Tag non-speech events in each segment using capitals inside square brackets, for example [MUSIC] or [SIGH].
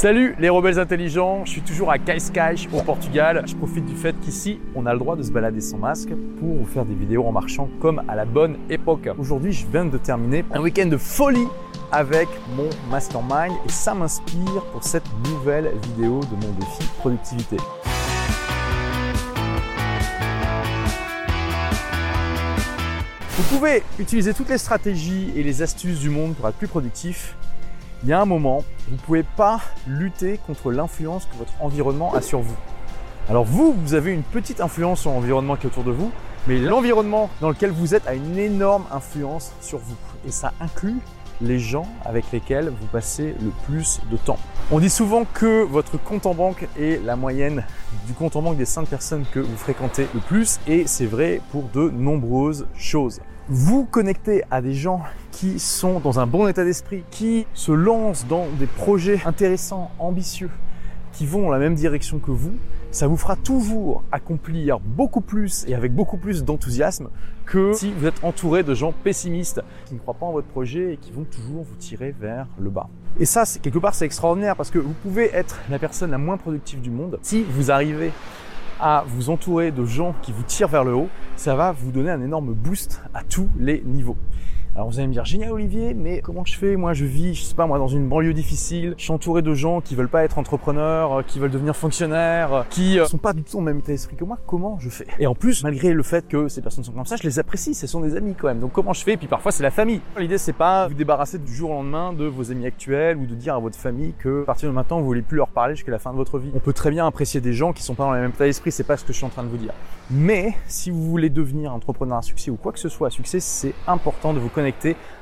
Salut les rebelles intelligents, je suis toujours à Cascais au Portugal. Je profite du fait qu'ici, on a le droit de se balader sans masque pour vous faire des vidéos en marchant comme à la bonne époque. Aujourd'hui, je viens de terminer un week-end de folie avec mon mastermind et ça m'inspire pour cette nouvelle vidéo de mon défi productivité. Vous pouvez utiliser toutes les stratégies et les astuces du monde pour être plus productif. Il y a un moment, vous ne pouvez pas lutter contre l'influence que votre environnement a sur vous. Alors vous, vous avez une petite influence sur l'environnement qui est autour de vous, mais l'environnement dans lequel vous êtes a une énorme influence sur vous. Et ça inclut les gens avec lesquels vous passez le plus de temps. On dit souvent que votre compte en banque est la moyenne du compte en banque des 5 personnes que vous fréquentez le plus et c'est vrai pour de nombreuses choses. Vous connectez à des gens qui sont dans un bon état d'esprit, qui se lancent dans des projets intéressants, ambitieux, qui vont dans la même direction que vous, ça vous fera toujours accomplir beaucoup plus et avec beaucoup plus d'enthousiasme que si vous êtes entouré de gens pessimistes qui ne croient pas en votre projet et qui vont toujours vous tirer vers le bas. Et ça, quelque part, c'est extraordinaire parce que vous pouvez être la personne la moins productive du monde si vous arrivez à vous entourer de gens qui vous tirent vers le haut, ça va vous donner un énorme boost à tous les niveaux. Alors vous allez me dire, génial Olivier, mais comment je fais? Moi je vis, je sais pas moi, dans une banlieue difficile, je suis entouré de gens qui veulent pas être entrepreneurs, euh, qui veulent devenir fonctionnaires, euh, qui euh, sont pas du tout en même état d'esprit que moi, comment je fais? Et en plus, malgré le fait que ces personnes sont comme ça, je les apprécie, ce sont des amis quand même. Donc comment je fais? Et puis parfois c'est la famille. L'idée c'est pas vous débarrasser du jour au lendemain de vos amis actuels ou de dire à votre famille que à partir de maintenant vous voulez plus leur parler jusqu'à la fin de votre vie. On peut très bien apprécier des gens qui sont pas dans le même état d'esprit, c'est pas ce que je suis en train de vous dire. Mais si vous voulez devenir entrepreneur à succès ou quoi que ce soit à succès, c'est important de vous connecter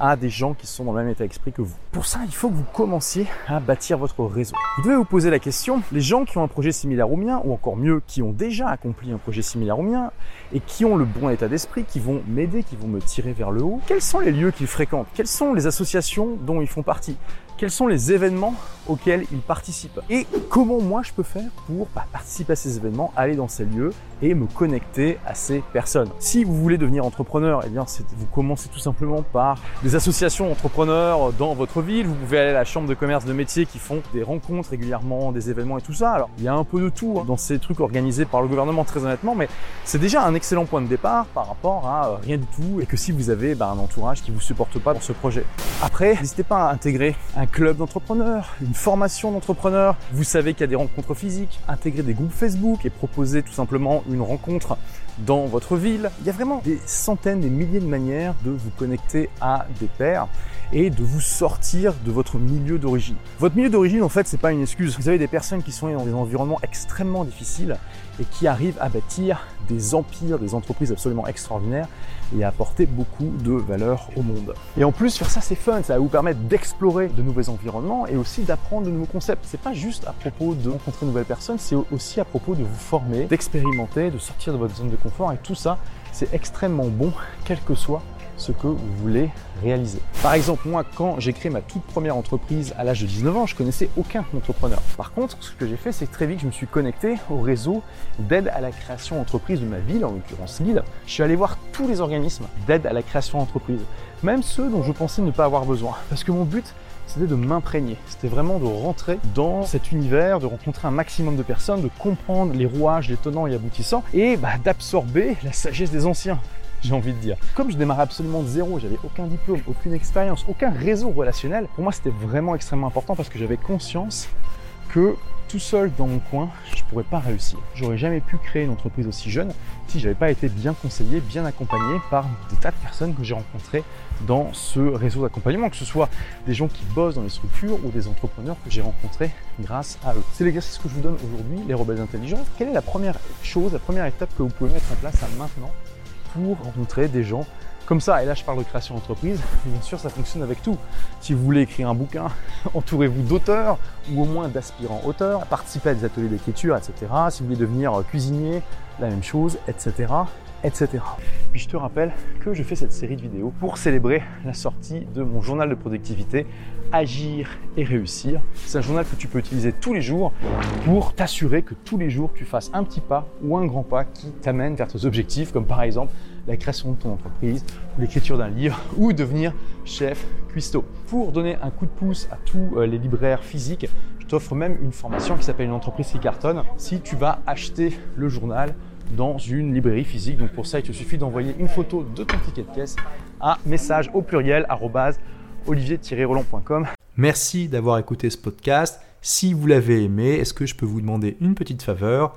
à des gens qui sont dans le même état d'esprit que vous. Pour ça, il faut que vous commenciez à bâtir votre réseau. Vous devez vous poser la question, les gens qui ont un projet similaire au mien, ou encore mieux, qui ont déjà accompli un projet similaire au mien, et qui ont le bon état d'esprit, qui vont m'aider, qui vont me tirer vers le haut, quels sont les lieux qu'ils fréquentent? Quelles sont les associations dont ils font partie? Quels sont les événements auxquels ils participent et comment moi je peux faire pour bah, participer à ces événements, aller dans ces lieux et me connecter à ces personnes? Si vous voulez devenir entrepreneur, eh bien vous commencez tout simplement par des associations entrepreneurs dans votre ville. Vous pouvez aller à la chambre de commerce de métier qui font des rencontres régulièrement, des événements et tout ça. Alors il y a un peu de tout hein, dans ces trucs organisés par le gouvernement très honnêtement, mais c'est déjà un excellent point de départ par rapport à euh, rien du tout et que si vous avez bah, un entourage qui vous supporte pas pour ce projet. Après, n'hésitez pas à intégrer un club d'entrepreneurs, une formation d'entrepreneurs. Vous savez qu'il y a des rencontres physiques, intégrer des groupes Facebook et proposer tout simplement une rencontre dans votre ville. Il y a vraiment des centaines, des milliers de manières de vous connecter à des pairs et de vous sortir de votre milieu d'origine. Votre milieu d'origine, en fait, c'est pas une excuse. Vous avez des personnes qui sont dans des environnements extrêmement difficiles et qui arrivent à bâtir des empires, des entreprises absolument extraordinaires et apporter beaucoup de valeur au monde. Et en plus, faire ça, c'est fun. Ça va vous permettre d'explorer de nouveaux environnements et aussi d'apprendre de nouveaux concepts. C'est pas juste à propos de rencontrer de nouvelles personnes, c'est aussi à propos de vous former, d'expérimenter, de sortir de votre zone de confort et tout ça, c'est extrêmement bon, quel que soit ce que vous voulez réaliser. Par exemple, moi, quand j'ai créé ma toute première entreprise à l'âge de 19 ans, je connaissais aucun entrepreneur. Par contre, ce que j'ai fait, c'est très vite, je me suis connecté au réseau d'aide à la création d'entreprise de ma ville, en l'occurrence Lille. Je suis allé voir tous les organismes d'aide à la création d'entreprise, même ceux dont je pensais ne pas avoir besoin. Parce que mon but, c'était de m'imprégner. C'était vraiment de rentrer dans cet univers, de rencontrer un maximum de personnes, de comprendre les rouages, les tenants et aboutissants, et bah, d'absorber la sagesse des anciens [LAUGHS] j'ai envie de dire. Comme je démarrais absolument de zéro, j'avais aucun diplôme, aucune expérience, aucun réseau relationnel, pour moi c'était vraiment extrêmement important parce que j'avais conscience que tout seul dans mon coin, pourrais pas réussir. J'aurais jamais pu créer une entreprise aussi jeune si j'avais pas été bien conseillé, bien accompagné par des tas de personnes que j'ai rencontrées dans ce réseau d'accompagnement, que ce soit des gens qui bossent dans les structures ou des entrepreneurs que j'ai rencontrés grâce à eux. C'est l'exercice que je vous donne aujourd'hui, les rebelles intelligents. Quelle est la première chose, la première étape que vous pouvez mettre en place à maintenant pour rencontrer des gens comme ça. Et là, je parle de création d'entreprise. [LAUGHS] Bien sûr, ça fonctionne avec tout. Si vous voulez écrire un bouquin, [LAUGHS] entourez-vous d'auteurs ou au moins d'aspirants auteurs. Participez à des ateliers d'écriture, etc. Si vous voulez devenir cuisinier, la même chose, etc. etc. Puis je te rappelle que je fais cette série de vidéos pour célébrer la sortie de mon journal de productivité Agir et réussir. C'est un journal que tu peux utiliser tous les jours pour t'assurer que tous les jours tu fasses un petit pas ou un grand pas qui t'amène vers tes objectifs, comme par exemple la création de ton entreprise, l'écriture d'un livre, [LAUGHS] ou devenir chef cuistot. Pour donner un coup de pouce à tous euh, les libraires physiques, je t'offre même une formation qui s'appelle une entreprise qui cartonne. Si tu vas acheter le journal dans une librairie physique, donc pour ça il te suffit d'envoyer une photo de ton ticket de caisse à message au pluriel olivier-roland.com. Merci d'avoir écouté ce podcast. Si vous l'avez aimé, est-ce que je peux vous demander une petite faveur?